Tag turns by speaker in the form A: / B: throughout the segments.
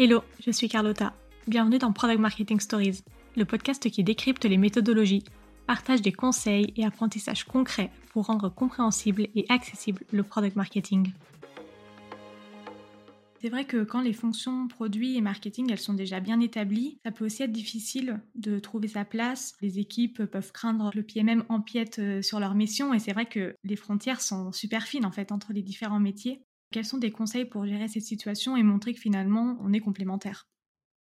A: Hello, je suis Carlotta. Bienvenue dans Product Marketing Stories, le podcast qui décrypte les méthodologies, partage des conseils et apprentissages concrets pour rendre compréhensible et accessible le product marketing. C'est vrai que quand les fonctions produits et marketing elles sont déjà bien établies, ça peut aussi être difficile de trouver sa place. Les équipes peuvent craindre le pied même empiète euh, sur leur mission et c'est vrai que les frontières sont super fines en fait entre les différents métiers. Quels sont des conseils pour gérer cette situation et montrer que finalement on est complémentaires?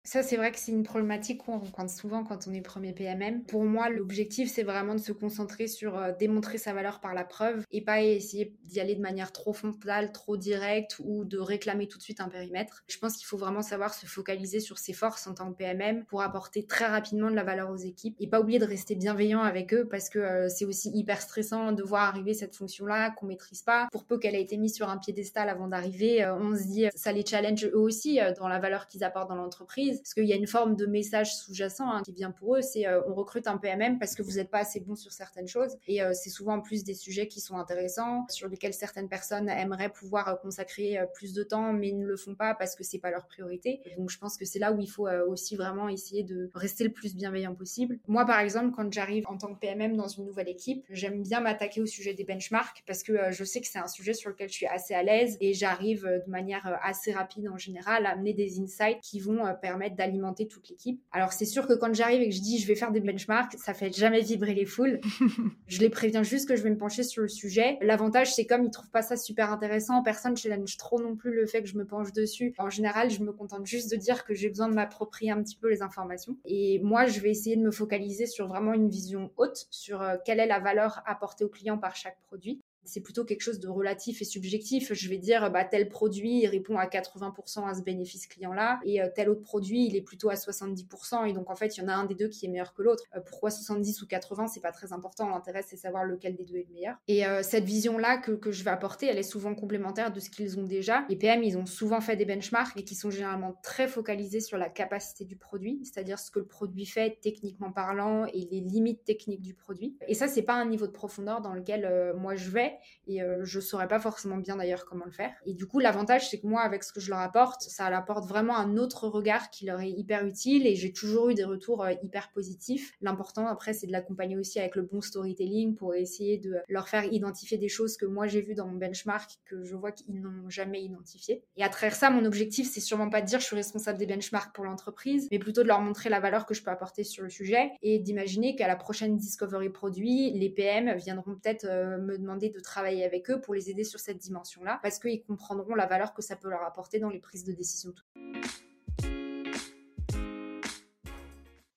B: Ça, c'est vrai que c'est une problématique qu'on rencontre souvent quand on est premier PMM. Pour moi, l'objectif, c'est vraiment de se concentrer sur euh, démontrer sa valeur par la preuve et pas essayer d'y aller de manière trop frontale, trop directe ou de réclamer tout de suite un périmètre. Je pense qu'il faut vraiment savoir se focaliser sur ses forces en tant que PMM pour apporter très rapidement de la valeur aux équipes et pas oublier de rester bienveillant avec eux parce que euh, c'est aussi hyper stressant de voir arriver cette fonction-là qu'on maîtrise pas. Pour peu qu'elle ait été mise sur un piédestal avant d'arriver, euh, on se dit ça les challenge eux aussi dans la valeur qu'ils apportent dans l'entreprise parce qu'il y a une forme de message sous-jacent hein, qui vient pour eux, c'est euh, on recrute un PMM parce que vous n'êtes pas assez bon sur certaines choses. Et euh, c'est souvent en plus des sujets qui sont intéressants, sur lesquels certaines personnes aimeraient pouvoir euh, consacrer plus de temps, mais ne le font pas parce que c'est pas leur priorité. Donc je pense que c'est là où il faut aussi vraiment essayer de rester le plus bienveillant possible. Moi, par exemple, quand j'arrive en tant que PMM dans une nouvelle équipe, j'aime bien m'attaquer au sujet des benchmarks parce que je sais que c'est un sujet sur lequel je suis assez à l'aise et j'arrive de manière assez rapide en général à amener des insights qui vont permettre d'alimenter toute l'équipe. Alors c'est sûr que quand j'arrive et que je dis je vais faire des benchmarks, ça fait jamais vibrer les foules. je les préviens juste que je vais me pencher sur le sujet. L'avantage c'est comme ils trouvent pas ça super intéressant, personne challenge trop non plus le fait que je me penche dessus. En général, je me contente juste de dire que j'ai besoin de m'approprier un petit peu les informations. Et moi, je vais essayer de me focaliser sur vraiment une vision haute, sur euh, quelle est la valeur apportée au client par chaque produit c'est plutôt quelque chose de relatif et subjectif. Je vais dire, bah, tel produit, il répond à 80% à ce bénéfice client-là, et euh, tel autre produit, il est plutôt à 70%, et donc en fait, il y en a un des deux qui est meilleur que l'autre. Euh, pourquoi 70 ou 80, c'est pas très important. L'intérêt, c'est savoir lequel des deux est le meilleur. Et euh, cette vision-là que, que, je vais apporter, elle est souvent complémentaire de ce qu'ils ont déjà. Les PM, ils ont souvent fait des benchmarks, et qui sont généralement très focalisés sur la capacité du produit, c'est-à-dire ce que le produit fait techniquement parlant et les limites techniques du produit. Et ça, c'est pas un niveau de profondeur dans lequel moi je vais et euh, je saurais pas forcément bien d'ailleurs comment le faire. Et du coup, l'avantage, c'est que moi, avec ce que je leur apporte, ça leur apporte vraiment un autre regard qui leur est hyper utile et j'ai toujours eu des retours euh, hyper positifs. L'important après, c'est de l'accompagner aussi avec le bon storytelling pour essayer de leur faire identifier des choses que moi j'ai vues dans mon benchmark que je vois qu'ils n'ont jamais identifiées. Et à travers ça, mon objectif, c'est sûrement pas de dire je suis responsable des benchmarks pour l'entreprise, mais plutôt de leur montrer la valeur que je peux apporter sur le sujet et d'imaginer qu'à la prochaine discovery produit, les PM viendront peut-être euh, me demander de travailler avec eux pour les aider sur cette dimension-là, parce qu'ils comprendront la valeur que ça peut leur apporter dans les prises de décision.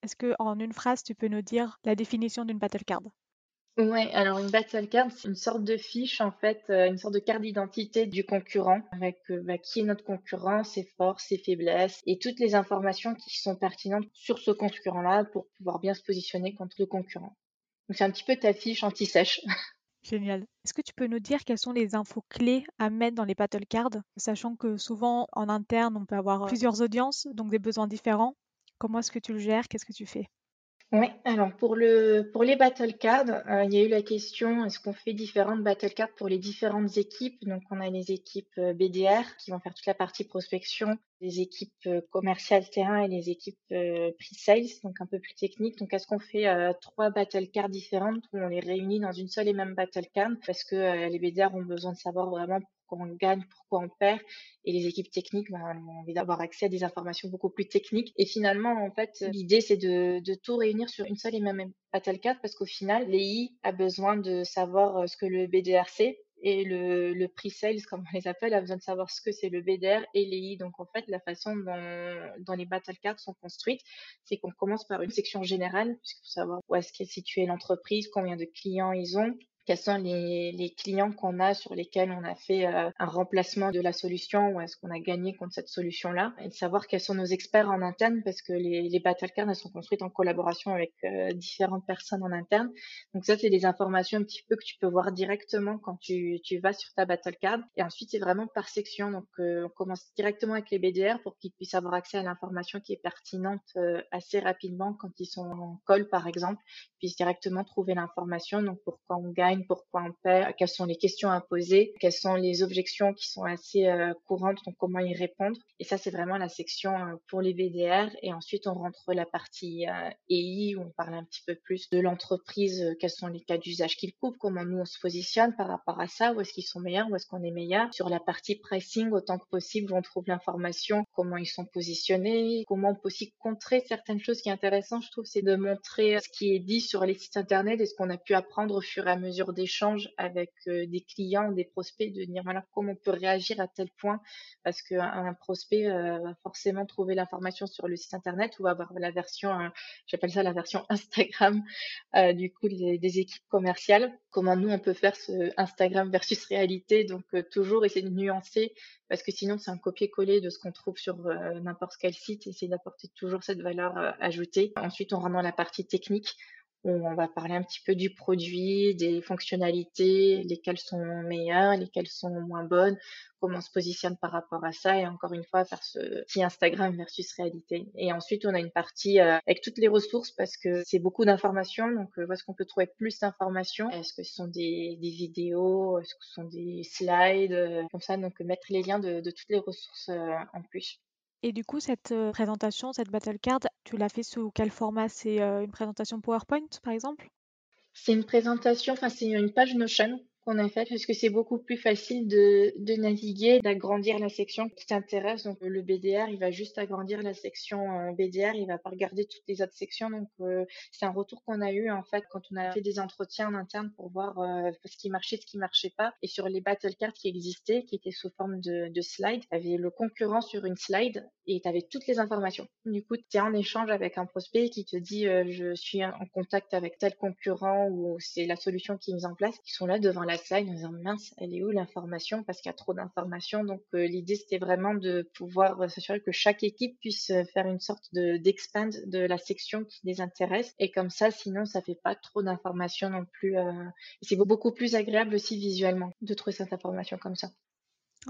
A: Est-ce que en une phrase, tu peux nous dire la définition d'une battle card?
C: Ouais, alors une battle card, c'est une sorte de fiche, en fait, euh, une sorte de carte d'identité du concurrent, avec euh, bah, qui est notre concurrent, ses forces, ses faiblesses, et toutes les informations qui sont pertinentes sur ce concurrent-là pour pouvoir bien se positionner contre le concurrent. Donc c'est un petit peu ta fiche anti-sèche.
A: Génial. Est-ce que tu peux nous dire quelles sont les infos clés à mettre dans les battle cards, sachant que souvent en interne, on peut avoir plusieurs audiences, donc des besoins différents? Comment est-ce que tu le gères? Qu'est-ce que tu fais?
C: Oui, alors pour le pour les battle cards, euh, il y a eu la question est-ce qu'on fait différentes battle cards pour les différentes équipes? Donc on a les équipes euh, BDR qui vont faire toute la partie prospection, les équipes euh, commerciales terrain et les équipes pre-sales, donc un peu plus techniques. Donc est-ce qu'on fait trois battle cards différentes ou on les réunit dans une seule et même battle card? Parce que les BDR ont besoin de savoir vraiment pourquoi on gagne, pourquoi on perd. Et les équipes techniques ben, ont envie d'avoir accès à des informations beaucoup plus techniques. Et finalement, en fait, l'idée, c'est de, de, tout réunir sur une seule et même battle card parce qu'au final, l'EI a besoin de savoir euh, ce que le BDR sait et le, le pre-sales, comme on les appelle, a besoin de savoir ce que c'est le BDR et l'EI. Donc, en fait, la façon dont, dont les battle cards sont construites, c'est qu'on commence par une section générale, puisqu'il faut savoir où est-ce qu'est située l'entreprise, combien de clients ils ont, quels sont les, clients qu'on a sur lesquels on a fait euh, un remplacement de la solution ou est-ce qu'on a gagné contre cette solution-là et de savoir quels sont nos experts en interne parce que les, les battle cards elles sont construites en collaboration avec euh, différentes personnes en interne. Donc ça c'est des informations un petit peu que tu peux voir directement quand tu, vas sur ta battle card et ensuite c'est vraiment par section. Donc euh, on commence directement avec les BDR pour qu'ils puissent avoir accès à l'information qui est pertinente assez rapidement quand ils sont en call par exemple, puissent directement trouver l'information donc pourquoi on gagne pourquoi on paie, quelles sont les questions à poser, quelles sont les objections qui sont assez euh, courantes, donc comment y répondre. Et ça, c'est vraiment la section euh, pour les BDR. Et ensuite, on rentre la partie EI où on parle un petit peu plus de l'entreprise, quels sont les cas d'usage qu'ils couvrent, comment nous on se positionne par rapport à ça, où est-ce qu'ils sont meilleurs, où est-ce qu'on est meilleur. Sur la partie pricing, autant que possible, on trouve l'information, comment ils sont positionnés, comment on peut aussi contrer certaines choses qui est intéressant, je trouve, c'est de montrer ce qui est dit sur les sites internet et ce qu'on a pu apprendre au fur et à mesure d'échanges avec euh, des clients, des prospects, de dire voilà comment on peut réagir à tel point, parce qu'un prospect euh, va forcément trouver l'information sur le site internet ou va avoir la version, euh, j'appelle ça la version Instagram, du coup des équipes commerciales. Comment nous on peut faire ce Instagram versus réalité, donc toujours essayer de nuancer parce que sinon c'est un copier-coller de ce qu'on trouve sur n'importe quel site, essayer d'apporter toujours cette valeur ajoutée. Ensuite, on rentre dans la partie technique on va parler un petit peu du produit, des fonctionnalités, lesquelles sont meilleures, lesquelles sont moins bonnes, comment on se positionne par rapport à ça et encore une fois faire ce petit Instagram versus réalité. Et ensuite, on a une partie euh, avec toutes les ressources parce que c'est beaucoup d'informations. Donc, euh, où est-ce qu'on peut trouver plus d'informations? Est-ce que ce sont des, vidéos? Est-ce que ce sont des slides? Euh, Comme ça, donc mettre les liens de, de toutes les ressources en plus.
D: Et du coup, cette présentation, cette battle card, tu l'as fait sous quel format? C'est, une présentation PowerPoint, par exemple?
C: C'est une présentation, enfin c'est une page Notion qu'on a fait parce que c'est beaucoup plus facile de, naviguer, d'agrandir la section qui t'intéresse. Donc le BDR, il va juste agrandir la section euh, BDR, il va pas regarder toutes les autres sections. Donc euh, c'est un retour qu'on a eu en fait quand on a fait des entretiens en interne pour voir euh, ce qui marchait, ce qui marchait pas. Et sur les battle cards qui existaient, qui étaient sous forme de, de slide, tu avais le concurrent sur une slide et tu avais toutes les informations. Du coup, tu es en échange avec un prospect qui te dit je suis en contact avec tel concurrent ou c'est la solution qui est mise en place. Ils sont là devant la slide en disant mince, elle est où l'information? Parce qu'il y a trop d'informations. Donc euh, l'idée c'était vraiment de pouvoir euh, s'assurer que chaque équipe puisse euh, faire une sorte de d'expand de la section qui les intéresse et comme ça sinon ça fait pas trop d'informations non plus. c'est beaucoup plus agréable aussi visuellement de trouver cette information comme ça.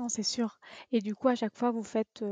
D: C'est sûr. Et du coup, à chaque fois, vous faites,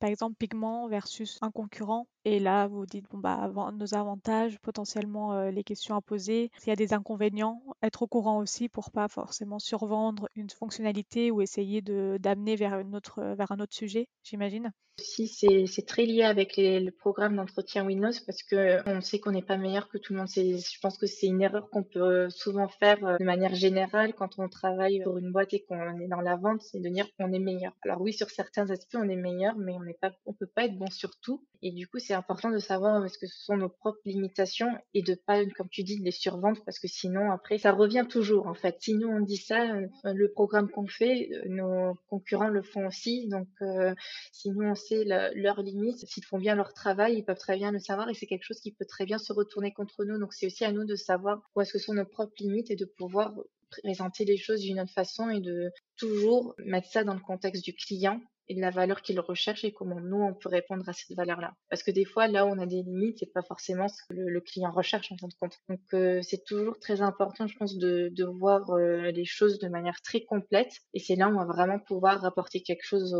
D: par exemple, pigment versus un concurrent. Et là, vous dites, bon, bah, nos avantages, potentiellement les questions à poser. S'il y a des inconvénients, être au courant aussi pour pas forcément survendre une fonctionnalité ou essayer de d'amener vers une autre, vers un autre sujet, j'imagine.
C: Si c'est très lié avec le programme d'entretien Windows parce que on sait qu'on n'est pas meilleur que tout le monde. Je pense que c'est une erreur qu'on peut souvent faire de manière générale quand on travaille pour une boîte et qu'on est dans la vente, c'est de dire qu'on est meilleur. Alors oui, sur certains aspects, on est meilleur, mais on n'est pas, on peut pas être bon sur tout. Et du coup, c'est important de savoir ce que sont nos propres limitations et de pas, comme tu dis, de les survendre parce que sinon, après, ça revient toujours, en fait. Si nous, on dit ça, euh, le programme qu'on fait, euh, nos concurrents le font aussi. Donc, euh, si nous, on sait leurs limites, s'ils font bien leur travail, ils peuvent très bien le savoir et c'est quelque chose qui peut très bien se retourner contre nous. Donc, c'est aussi à nous de savoir où est-ce que sont nos propres limites et de pouvoir présenter les choses d'une autre façon et de toujours mettre ça dans le contexte du client et de la valeur qu'il recherche et comment nous on peut répondre à cette valeur-là. Parce que des fois là où on a des limites, c'est pas forcément ce que le, client recherche en fin de compte. Donc euh, c'est toujours très important, je pense, de, de voir euh, les choses de manière très complète et c'est là où on va vraiment pouvoir rapporter quelque chose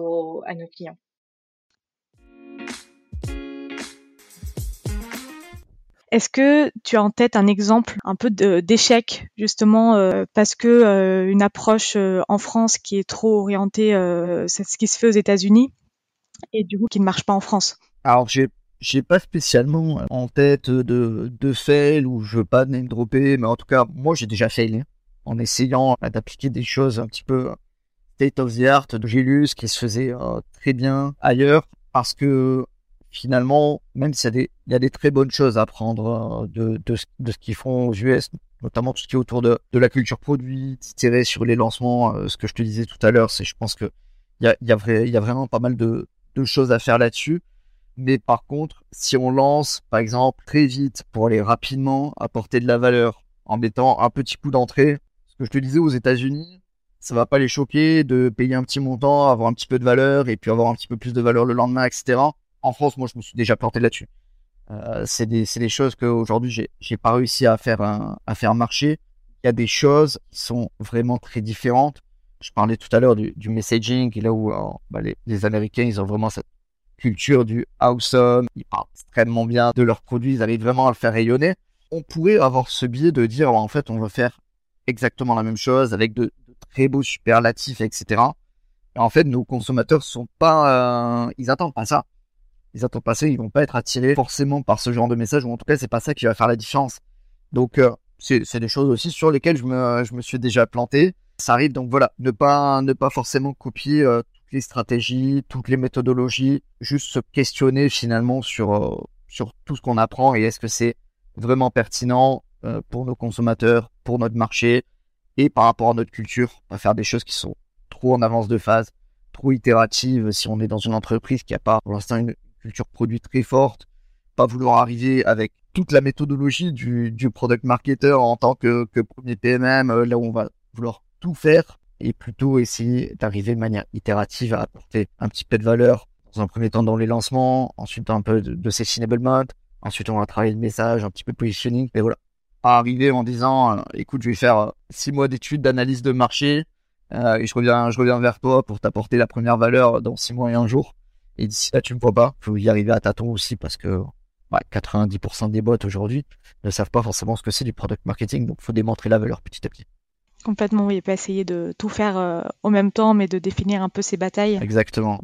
C: à nos clients.
D: Est-ce que tu as en tête un exemple un peu d'échec justement euh, parce que euh, une approche euh, en France qui est trop orientée, c'est ce qui se fait aux États-Unis et du coup qui ne marche pas en France?
E: Alors j'ai j'ai pas spécialement en tête de, de fail ou je veux pas name dropper, mais en tout cas moi j'ai déjà failé en essayant d'appliquer des choses un petit peu state of the art de Gélus qui se faisait très bien ailleurs parce que finalement, même s'il y, a des très bonnes choses à prendre euh, de, ce qu'ils font aux US, notamment tout ce qui est autour de, la culture produit, tirer sur les lancements, euh, ce que je te disais tout à l'heure, c'est je pense que il y a vraiment pas mal de, de choses à faire là-dessus. Mais par contre, si on lance, par exemple, très vite pour aller rapidement apporter de la valeur en mettant un petit coup d'entrée, ce que je te disais aux États-Unis, ça va pas les choquer de payer un petit montant, avoir un petit peu de valeur et puis avoir un petit peu plus de valeur le lendemain, etc en France, moi, je me suis déjà planté là-dessus. Euh, c'est des, des choses qu'aujourd'hui, j'ai, j'ai pas réussi à faire, à faire marcher. Il y a des choses qui sont vraiment très différentes. Je parlais tout à l'heure du, du messaging, là où bah, les, Américains, ils ont vraiment cette culture du awesome. Ils parlent extrêmement bien de leurs produits. Ils arrivent vraiment à le faire rayonner. On pourrait avoir ce biais de dire, en fait, on va faire exactement la même chose avec de, très beaux superlatifs, etc. Et en fait, nos consommateurs sont pas, euh, ils attendent pas ça. Ils attendent pas ça, ils vont pas être attirés forcément par ce genre de message, ou en tout cas, c'est pas ça qui va faire la différence. Donc, euh, c'est des choses aussi sur lesquelles je me, je me suis déjà planté. Ça arrive, donc voilà, ne pas, ne pas forcément copier euh, toutes les stratégies, toutes les méthodologies, juste se questionner finalement sur, sur tout ce qu'on apprend et est-ce que c'est vraiment pertinent pour nos consommateurs, pour notre marché, et par rapport à notre culture, pas faire des choses qui sont trop en avance de phase, trop itératives si on est dans une entreprise qui n'a pas pour l'instant une culture produit très forte, pas vouloir arriver avec toute la méthodologie du, du product marketer en tant que, premier PMM, euh, là où on va vouloir tout faire, et plutôt essayer d'arriver de manière itérative à apporter un petit peu de valeur, dans un premier temps dans les lancements, ensuite un peu de, de enablement, ensuite on va travailler le message, un petit peu positioning, et voilà arriver en disant euh, écoute, je vais faire euh, six mois d'études d'analyse de marché et je reviens, je reviens vers toi pour t'apporter la première valeur dans six mois et un jour. Et d'ici là, tu me vois pas. Faut y arriver à tâtons aussi parce que 90% des bots aujourd'hui ne savent pas forcément ce que c'est du product marketing. Donc, faut démontrer la valeur petit à petit.
D: Complètement, oui. Pas essayer de tout faire au même temps, mais de définir un peu ses batailles.
E: Exactement.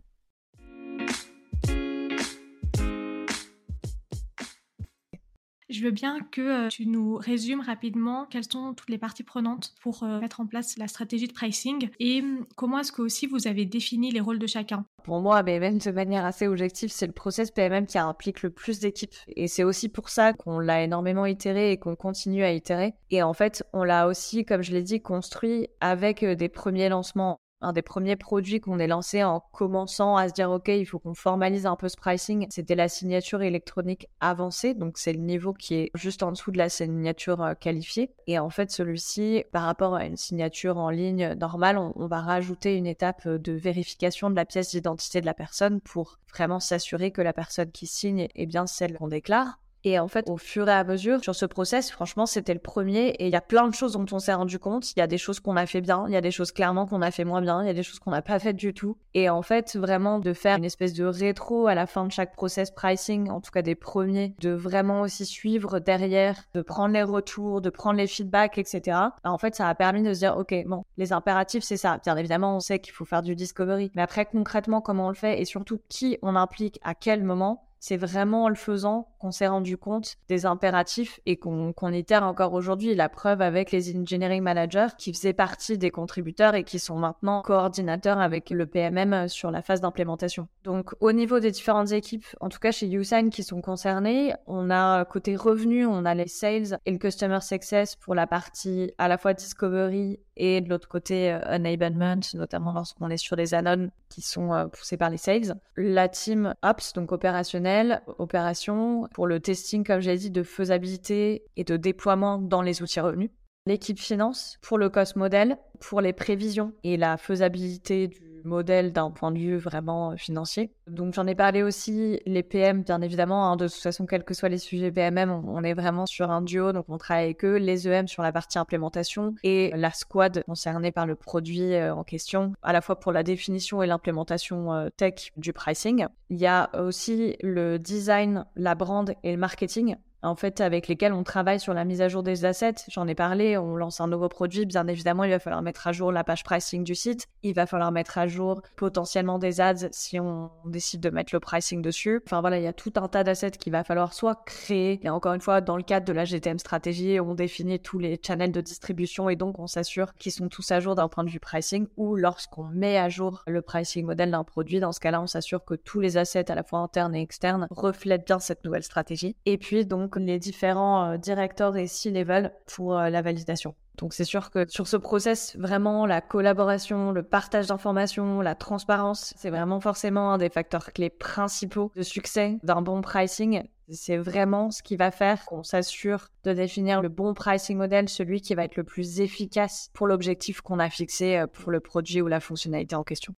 A: Je veux bien que euh, tu nous résumes rapidement quelles sont toutes les parties prenantes pour euh, mettre en place la stratégie de pricing et hum, comment est-ce que aussi vous avez défini les rôles de chacun?
F: Pour moi, même de manière assez objective, c'est le process PMM qui implique le plus d'équipes. Et c'est aussi pour ça qu'on l'a énormément itéré et qu'on continue à itérer. Et en fait, on l'a aussi, comme je l'ai dit, construit avec euh, des premiers lancements un des premiers produits qu'on ait lancé en commençant à se dire ok il faut qu'on formalise un peu ce pricing c'était la signature électronique avancée. Donc c'est le niveau qui est juste en dessous de la signature euh, qualifiée. Et en fait celui-ci par rapport à une signature en ligne normale on, va rajouter une étape euh, de vérification de la pièce d'identité de la personne pour vraiment s'assurer que la personne qui signe est bien celle qu'on déclare et en fait, au fur et à mesure, sur ce process, franchement, c'était le premier. Et il y a plein de choses dont on s'est rendu compte. Il y a des choses qu'on a fait bien, il y a des choses clairement qu'on a fait moins bien, il y a des choses qu'on n'a pas faites du tout. Et en fait, vraiment de faire une espèce de rétro à la fin de chaque process pricing, en tout cas des premiers, de vraiment aussi suivre derrière, de prendre les retours, de prendre les feedbacks, etc. Bah, en fait, ça a permis de se dire, OK, bon, les impératifs, c'est ça. Bien évidemment, on sait qu'il faut faire du discovery. Mais après, concrètement, comment on le fait et surtout qui on implique à quel moment, c'est vraiment en le faisant qu'on s'est rendu compte des impératifs et qu'on qu itère encore aujourd'hui. La preuve avec les engineering managers qui faisaient partie des contributeurs et qui sont maintenant coordinateurs avec le PMM sur la phase d'implémentation. Donc au niveau des différentes équipes, en tout cas chez Usain qui sont concernées, on a côté revenus, on a les sales et le customer success pour la partie à la fois discovery et de l'autre côté euh, enablement, notamment lorsqu'on est sur les annons qui sont euh, poussés par les sales. La team ops, donc opérationnel, opération, pour le testing, comme j'ai dit, de faisabilité et de déploiement dans les outils revenus. L'équipe finance pour le cost model, pour les prévisions et la faisabilité du modèle d'un point de vue vraiment euh, financier. Donc j'en ai parlé aussi, les PM, bien évidemment, hein, de toute façon, quels que soient les sujets PMM, on, est vraiment sur un duo, donc on travaille avec eux, les EM sur la partie implémentation et la squad concernée par le produit euh, en question, à la fois pour la définition et l'implémentation euh, tech du pricing. Il y a aussi le design, la brand et le marketing en fait, avec lesquels on travaille sur la mise à jour des assets. J'en ai parlé, on lance un nouveau produit, bien évidemment, il va falloir mettre à jour la page pricing du site, il va falloir mettre à jour potentiellement des ads si on décide de mettre le pricing dessus. Enfin voilà, il y a tout un tas d'assets qu'il va falloir soit créer, et encore une fois, dans le cadre de la GTM stratégie, on définit tous les channels de distribution et donc on s'assure qu'ils sont tous à jour d'un point de vue pricing, ou lorsqu'on met à jour le pricing modèle d'un produit, dans ce cas-là, on s'assure que tous les assets, à la fois internes et externes, reflètent bien cette nouvelle stratégie. Et puis donc, les différents euh, directeurs et C-level pour euh, la validation. Donc c'est sûr que sur ce process, vraiment la collaboration, le partage d'informations, la transparence, c'est vraiment forcément un des facteurs clés principaux de succès d'un bon pricing. C'est vraiment ce qui va faire qu'on s'assure de définir le bon pricing model, celui qui va être le plus efficace pour l'objectif qu'on a fixé euh, pour le produit ou la fonctionnalité en question.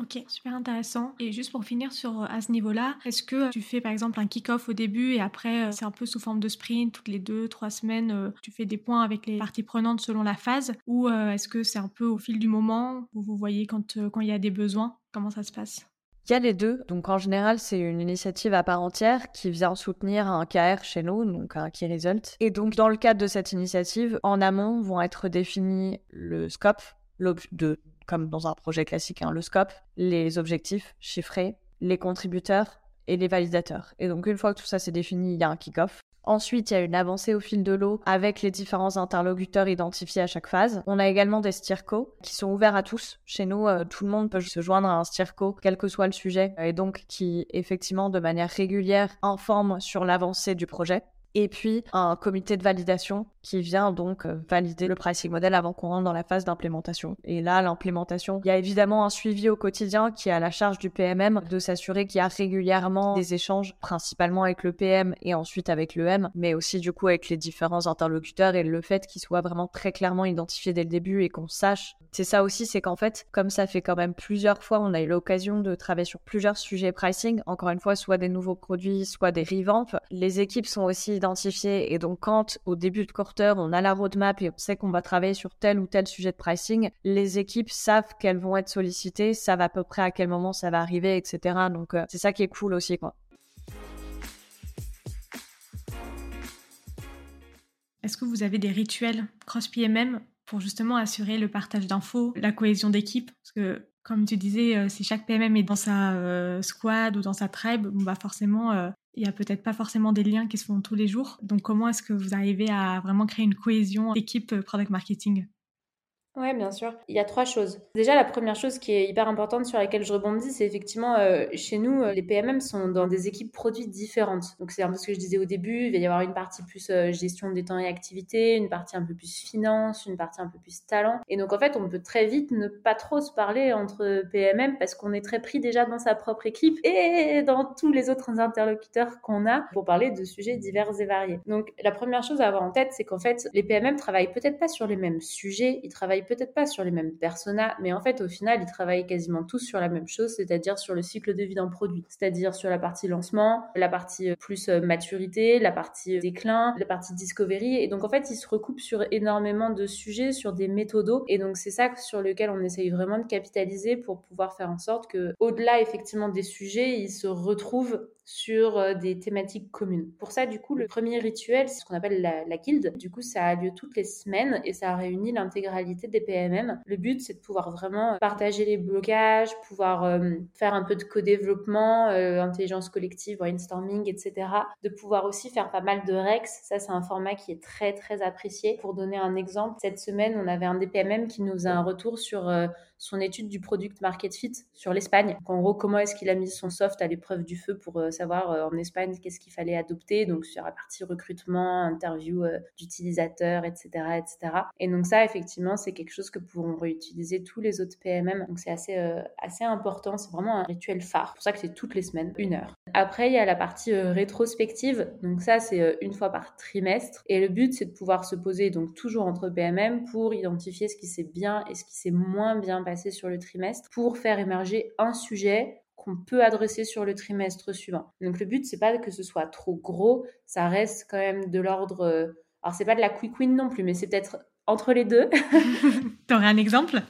A: Ok, super intéressant. Et juste pour finir sur à ce niveau-là, est-ce que tu fais par exemple un kick-off au début et après euh, c'est un peu sous forme de sprint toutes les deux, trois semaines, euh, tu fais des points avec les parties prenantes selon la phase ou euh, est-ce que c'est un peu au fil du moment où vous voyez quand quand il y a des besoins? Comment ça se passe?
F: Il y a les deux. Donc en général, c'est une initiative à part entière qui vient soutenir un KR chez nous, donc un Key Result. Et donc dans le cadre de cette initiative, en amont vont être définis le scope, de, comme dans un projet classique, hein, le scope, les objectifs chiffrés, les contributeurs et les validateurs. Et donc une fois que tout ça c'est défini, il y a un kick-off. Ensuite, il y a une avancée au fil de l'eau avec les différents interlocuteurs identifiés à chaque phase. On a également des stirco qui sont ouverts à tous. Chez nous, euh, tout le monde peut se joindre à un stirco, quel que soit le sujet, et donc qui effectivement de manière régulière informe sur l'avancée du projet et puis un comité de validation qui vient donc euh, valider le pricing model avant qu'on rentre dans la phase d'implémentation. Et là, l'implémentation, il y a évidemment un suivi au quotidien qui est à la charge du PMM de s'assurer qu'il y a régulièrement des échanges, principalement avec le PM et ensuite avec le M, mais aussi du coup avec les différents interlocuteurs et le fait qu'ils soient vraiment très clairement identifiés dès le début et qu'on sache. C'est ça aussi, c'est qu'en fait, comme ça fait quand même plusieurs fois, on a eu l'occasion de travailler sur plusieurs sujets pricing, encore une fois, soit des nouveaux produits, soit des revamps. Les équipes sont aussi et donc quand au début de quarter, on a la roadmap et on sait qu'on va travailler sur tel ou tel sujet de pricing, les équipes savent qu'elles vont être sollicitées, savent à peu près à quel moment ça va arriver, etc. Donc euh, c'est ça qui est cool aussi, quoi.
A: Est-ce que vous avez des rituels cross-PMM pour justement assurer le partage d'infos, la cohésion d'équipe? Comme tu disais, euh, si chaque PMM est dans sa euh, squad ou dans sa tribe, on va forcément, euh, il y a peut-être pas forcément des liens qui se font tous les jours. Donc, comment est-ce que vous arrivez à vraiment créer une cohésion équipe product marketing?
G: Ouais, bien sûr. Il y a trois choses. Déjà, la première chose qui est hyper importante sur laquelle je rebondis, c'est effectivement euh, chez nous, euh, les PMM sont dans des équipes produits différentes. Donc, c'est un peu ce que je disais au début. Il va y avoir une partie plus euh, gestion des temps et activités, une partie un peu plus finance, une partie un peu plus talent. Et donc, en fait, on peut très vite ne pas trop se parler entre PMM parce qu'on est très pris déjà dans sa propre équipe et dans tous les autres interlocuteurs qu'on a pour parler de sujets divers et variés. Donc, la première chose à avoir en tête, c'est qu'en fait, les PMM travaillent peut-être pas sur les mêmes sujets, ils travaillent peut-être pas sur les mêmes personas, mais en fait, au final, ils travaillent quasiment tous sur la même chose, c'est-à-dire sur le cycle de vie d'un produit, c'est-à-dire sur la partie lancement, la partie euh, plus euh, maturité, la partie euh, déclin, la partie discovery. Et donc, en fait, ils se recoupent sur énormément de sujets, sur des méthodos. Et donc, c'est ça sur lequel on essaye vraiment de capitaliser pour pouvoir faire en sorte que, au-delà effectivement des sujets, ils se retrouvent sur euh, des thématiques communes. Pour ça, du coup, le premier rituel, c'est ce qu'on appelle la, la, guilde. Du coup, ça a lieu toutes les semaines et ça réunit l'intégralité des PMM. Le but, c'est de pouvoir vraiment partager les blocages, pouvoir euh, faire un peu de co-développement, euh, intelligence collective, brainstorming, etc. De pouvoir aussi faire pas mal de Rex. Ça, c'est un format qui est très, très apprécié. Pour donner un exemple, cette semaine, on avait un des PMM qui nous a un retour sur son étude du product market fit sur l'Espagne. En gros, comment est-ce qu'il a mis son soft à l'épreuve du feu pour euh, savoir euh, en Espagne qu'est-ce qu'il fallait adopter, donc sur la partie recrutement, interview euh, d'utilisateurs, etc., etc. Et donc ça, effectivement, c'est quelque chose que pourront réutiliser tous les autres PMM. Donc c'est assez, assez important, c'est vraiment un rituel phare. C'est pour ça que c'est toutes les semaines, une heure. Après, il y a la partie rétrospective. Donc ça, c'est une fois par trimestre. Et le but, c'est de pouvoir se poser donc toujours entre PMM pour identifier ce qui s'est bien et ce qui s'est moins bien passé sur le trimestre pour faire émerger un sujet qu'on peut adresser sur le trimestre suivant. Donc le but c'est pas que ce soit trop gros, ça reste quand même de l'ordre euh, alors c'est pas de la quick win non plus mais c'est peut-être entre les deux.
A: T'aurais un exemple?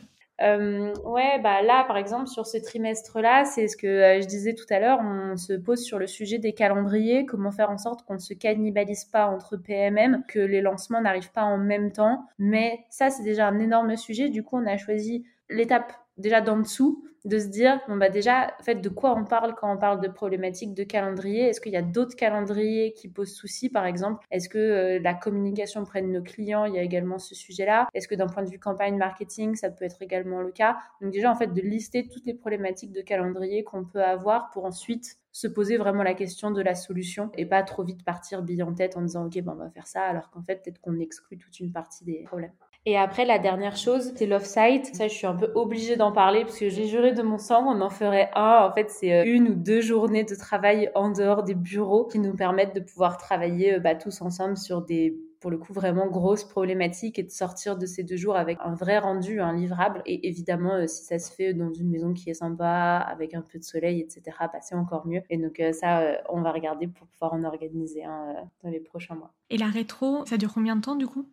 G: Euh, ouais, bah là, par exemple, sur ce trimestre-là, c'est ce que euh, je disais tout à l'heure, on se pose sur le sujet des calendriers, comment faire en sorte qu'on ne se cannibalise pas entre PMM, que les lancements n'arrivent pas en même temps. Mais ça, c'est déjà un énorme sujet. Du coup, on a choisi l'étape déjà d'en dessous, de se dire, bon bah déjà, en fait, de quoi on parle quand on parle de problématiques de calendrier? Est-ce qu'il y a d'autres calendriers qui posent souci, par exemple Est-ce que euh, la communication auprès de nos clients, il y a également ce sujet-là? Est-ce que d'un point de vue campagne marketing, ça peut être également le cas? Donc déjà, en fait, de lister toutes les problématiques de calendrier qu'on peut avoir pour ensuite se poser vraiment la question de la solution et pas trop vite partir bille en tête en disant ok bon on va faire ça alors qu'en fait peut-être qu'on exclut toute une partie des problèmes. Et après, la dernière chose, c'est l'off-site. Ça, je suis un peu obligée d'en parler parce que j'ai juré de mon sang, on en ferait un. En fait, c'est euh, une ou deux journées de travail en dehors des bureaux qui nous permettent de pouvoir travailler euh, bah, tous ensemble sur des pour le coup vraiment grosses problématiques et de sortir de ces deux jours avec un vrai rendu, un livrable. Et évidemment, euh, si ça se fait dans une maison qui est sympa, avec un peu de soleil, etc., bah, c'est encore mieux. Et donc ça, on va regarder pour pouvoir en organiser un dans les prochains mois.
A: Et la rétro, ça dure combien de temps du coup?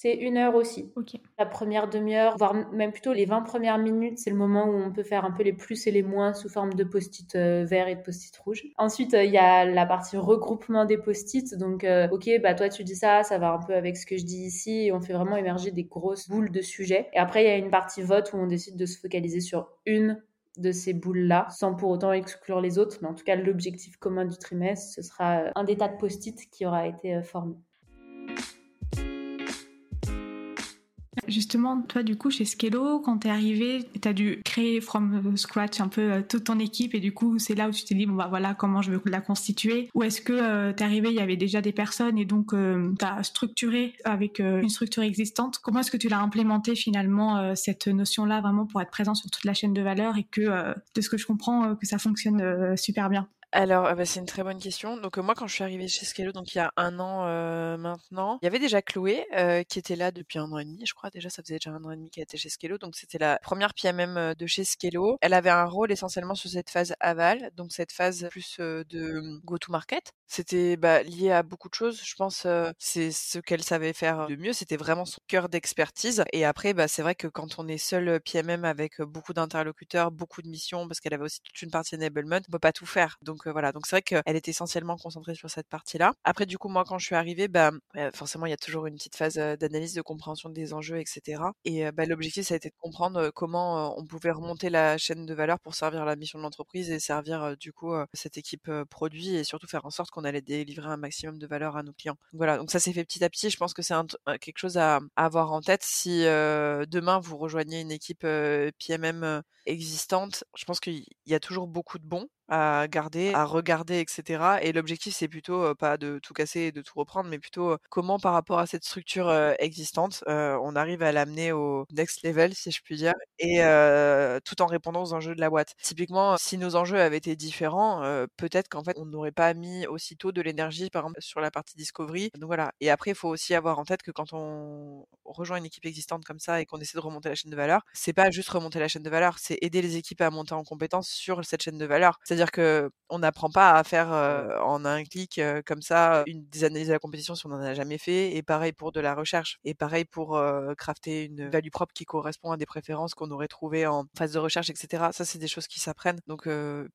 G: C'est une heure aussi. La première demi-heure, voire même plutôt les 20 premières minutes, c'est le moment où on peut faire un peu les plus et les moins sous forme de post-it euh, verts et de post-it rouges. Ensuite, euh, il y a la partie regroupement des post-it. Donc, euh, ok, bah toi tu dis ça, ça va un peu avec ce que je dis ici, et on fait vraiment émerger des grosses boules de sujets. Et après, il y a une partie vote où on décide de se focaliser sur une de ces boules-là, sans pour autant exclure les autres. Mais en tout cas, l'objectif commun du trimestre, ce sera un des tas de post-it qui aura été formé.
A: Justement, toi, du coup, chez Skello, quand t'es arrivé, t'as dû créer from scratch un peu euh, toute ton équipe et du coup, c'est là où tu t'es dit, bon, bah voilà, comment je veux la constituer. Ou est-ce que euh, t'es arrivé, il y avait déjà des personnes et donc euh, t'as structuré avec une structure existante? Comment est-ce que tu l'as implémenté finalement, cette notion-là, vraiment pour être présent sur toute la chaîne de valeur et que, de ce que je comprends, que ça fonctionne super bien?
H: Alors, euh, bah, c'est une très bonne question. Donc, euh, moi, quand je suis arrivée chez Scalo, donc il y a un an euh, maintenant, il y avait déjà Chloé qui était là depuis un an et demi, je crois. Déjà, ça faisait déjà un an et demi qu'elle était chez Scalo. Donc, c'était la première PMM de chez Scalo. Elle avait un rôle essentiellement sur cette phase aval, donc cette phase plus de go-to-market. C'était bah, lié à beaucoup de choses. Je pense c'est ce qu'elle savait faire de mieux. C'était vraiment son cœur d'expertise. Et après, bah, c'est vrai que quand on est seul PMM avec beaucoup d'interlocuteurs, beaucoup de missions, parce qu'elle avait aussi toute une partie enablement, on peut pas tout faire. Donc donc voilà, donc c'est vrai qu'elle est essentiellement concentrée sur cette partie-là. Après, du coup, moi, quand je suis arrivée, bah, forcément, il y a toujours une petite phase d'analyse, de compréhension des enjeux, etc. Et bah, l'objectif, ça a été de comprendre comment on pouvait remonter la chaîne de valeur pour servir la mission de l'entreprise et servir du coup cette équipe produit et surtout faire en sorte qu'on allait délivrer un maximum de valeur à nos clients. Voilà, donc ça s'est fait petit à petit. Je pense que c'est quelque chose à, avoir en tête si demain vous rejoignez une équipe PMM existante. Je pense qu'il y a toujours beaucoup de bons à garder, à regarder, etc. Et l'objectif, c'est plutôt pas de tout casser et de tout reprendre, mais plutôt comment par rapport à cette structure existante, on arrive à l'amener au next level, si je puis dire, et tout en répondant aux enjeux de la boîte. Typiquement, si nos enjeux avaient été différents, peut-être qu'en fait, on n'aurait pas mis aussitôt de l'énergie, par exemple, sur la partie discovery. Donc voilà. Et après, il faut aussi avoir en tête que quand on rejoint une équipe existante comme ça et qu'on essaie de remonter la chaîne de valeur, c'est pas juste remonter la chaîne de valeur, c'est aider les équipes à monter en compétence sur cette chaîne de valeur. C'est-à-dire que on n'apprend pas à faire en un clic comme ça une des analyses de la compétition si on n'en a jamais fait. Et pareil pour de la recherche. Et pareil pour crafter une value propre qui correspond à des préférences qu'on aurait trouvées en phase de recherche, etc. Ça, c'est des choses qui s'apprennent. Donc,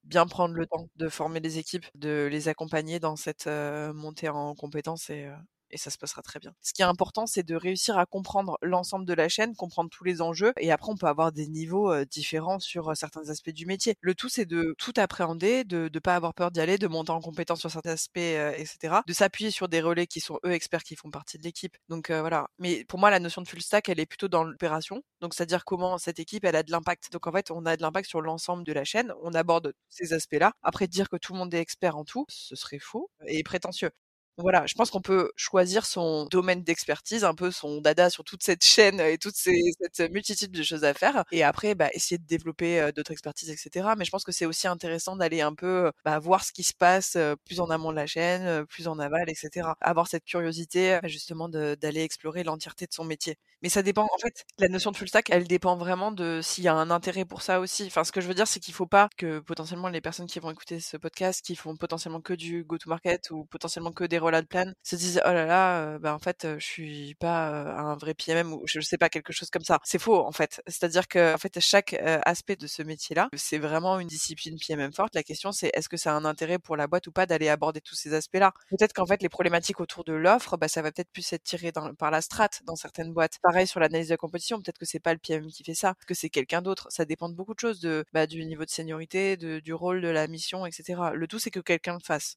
H: bien prendre le temps de former les équipes, de les accompagner dans cette montée en compétences et, et ça se passera très bien. Ce qui est important, c'est de réussir à comprendre l'ensemble de la chaîne, comprendre tous les enjeux, et après on peut avoir des niveaux différents sur certains aspects du métier. Le tout, c'est de tout appréhender, de ne pas avoir peur d'y aller, de monter en compétence sur certains aspects, etc. De s'appuyer sur des relais qui sont eux experts, qui font partie de l'équipe. Donc voilà. Mais pour moi, la notion de full stack, elle est plutôt dans l'opération. Donc c'est-à-dire comment cette équipe, elle a de l'impact. Donc en fait, on a de l'impact sur l'ensemble de la chaîne. On aborde ces aspects-là. Après, dire que tout le monde est expert en tout, ce serait faux et prétentieux. Voilà, je pense qu'on peut choisir son domaine d'expertise, un peu son dada sur toute cette chaîne et toute cette multitude de choses à faire. Et après, bah, essayer de développer d'autres expertises, etc. Mais je pense que c'est aussi intéressant d'aller un peu bah, voir ce qui se passe plus en amont de la chaîne, plus en aval, etc. Avoir cette curiosité, justement, d'aller explorer l'entièreté de son métier. Mais ça dépend, en fait, la notion de full stack, elle dépend vraiment de s'il y a un intérêt pour ça aussi. Enfin, ce que je veux dire, c'est qu'il faut pas que potentiellement les personnes qui vont écouter ce podcast, qui font potentiellement que du go-to-market ou potentiellement que des plan se disent oh là là bah en fait je suis pas un vrai PMM ou je sais pas quelque chose comme ça c'est faux en fait. C'est-à-dire que en fait chaque aspect de ce métier là c'est vraiment une discipline PMM forte. La question c'est est-ce que ça a un intérêt pour la boîte ou pas d'aller aborder tous ces aspects là peut-être qu'en fait les problématiques autour de l'offre bah ça va peut-être plus être tiré par la strate dans certaines boîtes. Pareil sur l'analyse de la compétition peut-être que c'est pas le PMM qui fait ça que c'est quelqu'un d'autre. Ça dépend de beaucoup de choses bah, du niveau de seniorité du rôle de la mission etc le tout c'est que quelqu'un le fasse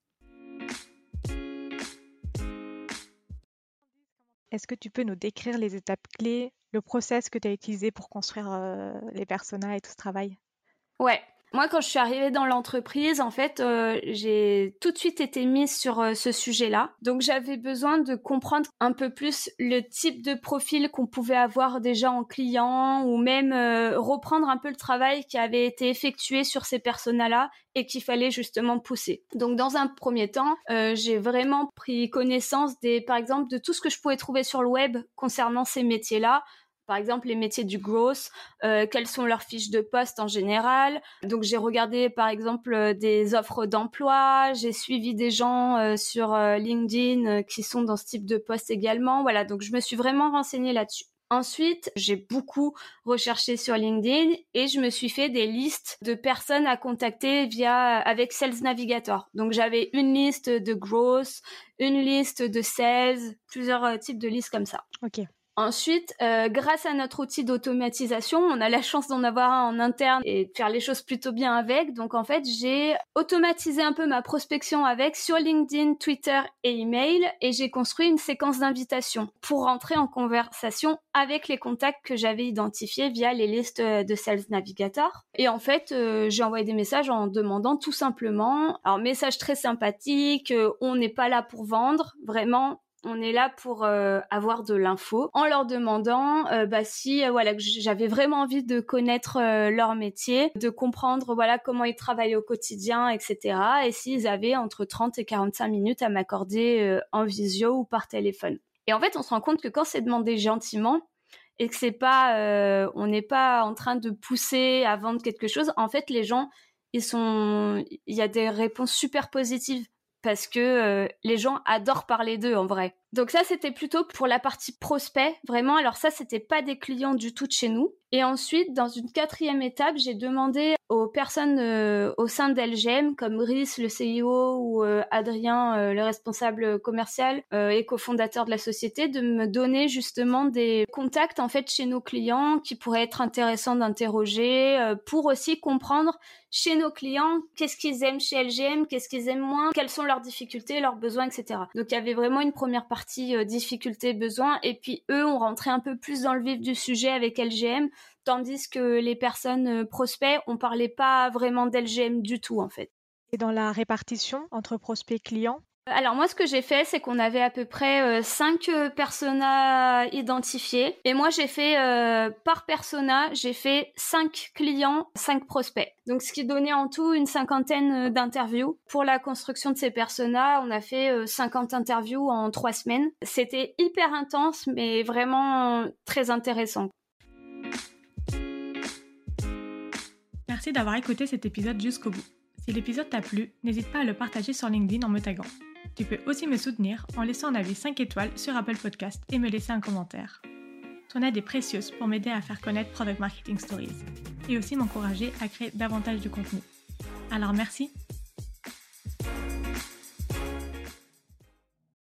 D: Est-ce que tu peux nous décrire les étapes clés, le process que tu as utilisé pour construire les personas et tout ce travail?
I: Ouais, moi, quand je suis arrivée dans l'entreprise, en fait, euh, j'ai tout de suite été mise sur euh, ce sujet-là. Donc, j'avais besoin de comprendre un peu plus le type de profil qu'on pouvait avoir déjà en client ou même euh, reprendre un peu le travail qui avait été effectué sur ces personas-là et qu'il fallait justement pousser. Donc, dans un premier temps, j'ai vraiment pris connaissance des, par exemple, de tout ce que je pouvais trouver sur le web concernant ces métiers-là par exemple les métiers du growth, euh, quelles sont leurs fiches de poste en général. Donc j'ai regardé par exemple euh, des offres d'emploi, j'ai suivi des gens euh, sur LinkedIn qui sont dans ce type de poste également. Voilà, donc je me suis vraiment renseignée là-dessus. Ensuite, j'ai beaucoup recherché sur LinkedIn et je me suis fait des listes de personnes à contacter via avec Sales Navigator. Donc j'avais une liste de growth, une liste de sales, plusieurs types de listes comme ça.
D: Ok.
I: Ensuite, euh, grâce à notre outil d'automatisation, on a la chance d'en avoir un en interne et de faire les choses plutôt bien avec. Donc en fait, j'ai automatisé un peu ma prospection avec sur LinkedIn, Twitter et email et j'ai construit une séquence d'invitations pour rentrer en conversation avec les contacts que j'avais identifiés via les listes de Sales Navigator. Et en fait, euh, j'ai envoyé des messages en demandant tout simplement, alors message très sympathique, euh, on n'est pas là pour vendre, vraiment on est là pour euh, avoir de l'info en leur demandant euh, bah, si euh, voilà j'avais vraiment envie de connaître leur métier, de comprendre voilà comment ils travaillent au quotidien, etc. Et s'ils avaient entre 30 et 45 minutes à m'accorder en visio ou par téléphone. Et en fait, on se rend compte que quand c'est demandé gentiment et que c'est pas, on n'est pas en train de pousser à vendre quelque chose, en fait, les gens ils sont, il y a des réponses super positives parce que euh, les gens adorent parler d'eux en vrai. Donc ça c'était plutôt pour la partie prospect, vraiment. Alors ça c'était pas des clients du tout de chez nous. Et ensuite dans une quatrième étape j'ai demandé aux personnes euh, au sein d'LGM comme Rhys le CEO ou euh, Adrien le responsable commercial et cofondateur de la société de me donner justement des contacts en fait chez nos clients qui pourraient être intéressants d'interroger pour aussi comprendre chez nos clients qu'est-ce qu'ils aiment chez LGM, qu'est-ce qu'ils aiment moins, quelles sont leurs difficultés, leurs besoins, etc. Donc il y avait vraiment une première partie euh, difficultés, besoins, et puis eux ont rentré un peu plus dans le vif du sujet avec LGM, tandis que les personnes euh, prospects, on parlait pas vraiment d'LGM du tout en fait.
D: Et dans la répartition entre prospects et clients,
I: alors moi, ce que j'ai fait, c'est qu'on avait à peu près 5 euh, euh, personas identifiés. Et moi, j'ai fait, euh, par persona, j'ai fait 5 clients, 5 prospects. Donc ce qui donnait en tout une cinquantaine d'interviews. Pour la construction de ces personas, on a fait 50 interviews en 3 semaines. C'était hyper intense, mais vraiment très intéressant.
A: Merci d'avoir écouté cet épisode jusqu'au bout. Si l'épisode t'a plu, n'hésite pas à le partager sur LinkedIn en me taguant. Tu peux aussi me soutenir en laissant un avis 5 étoiles sur Apple Podcast et me laisser un commentaire. Ton aide est précieuse pour m'aider à faire connaître Product Marketing Stories et aussi m'encourager à créer davantage de contenu. Alors merci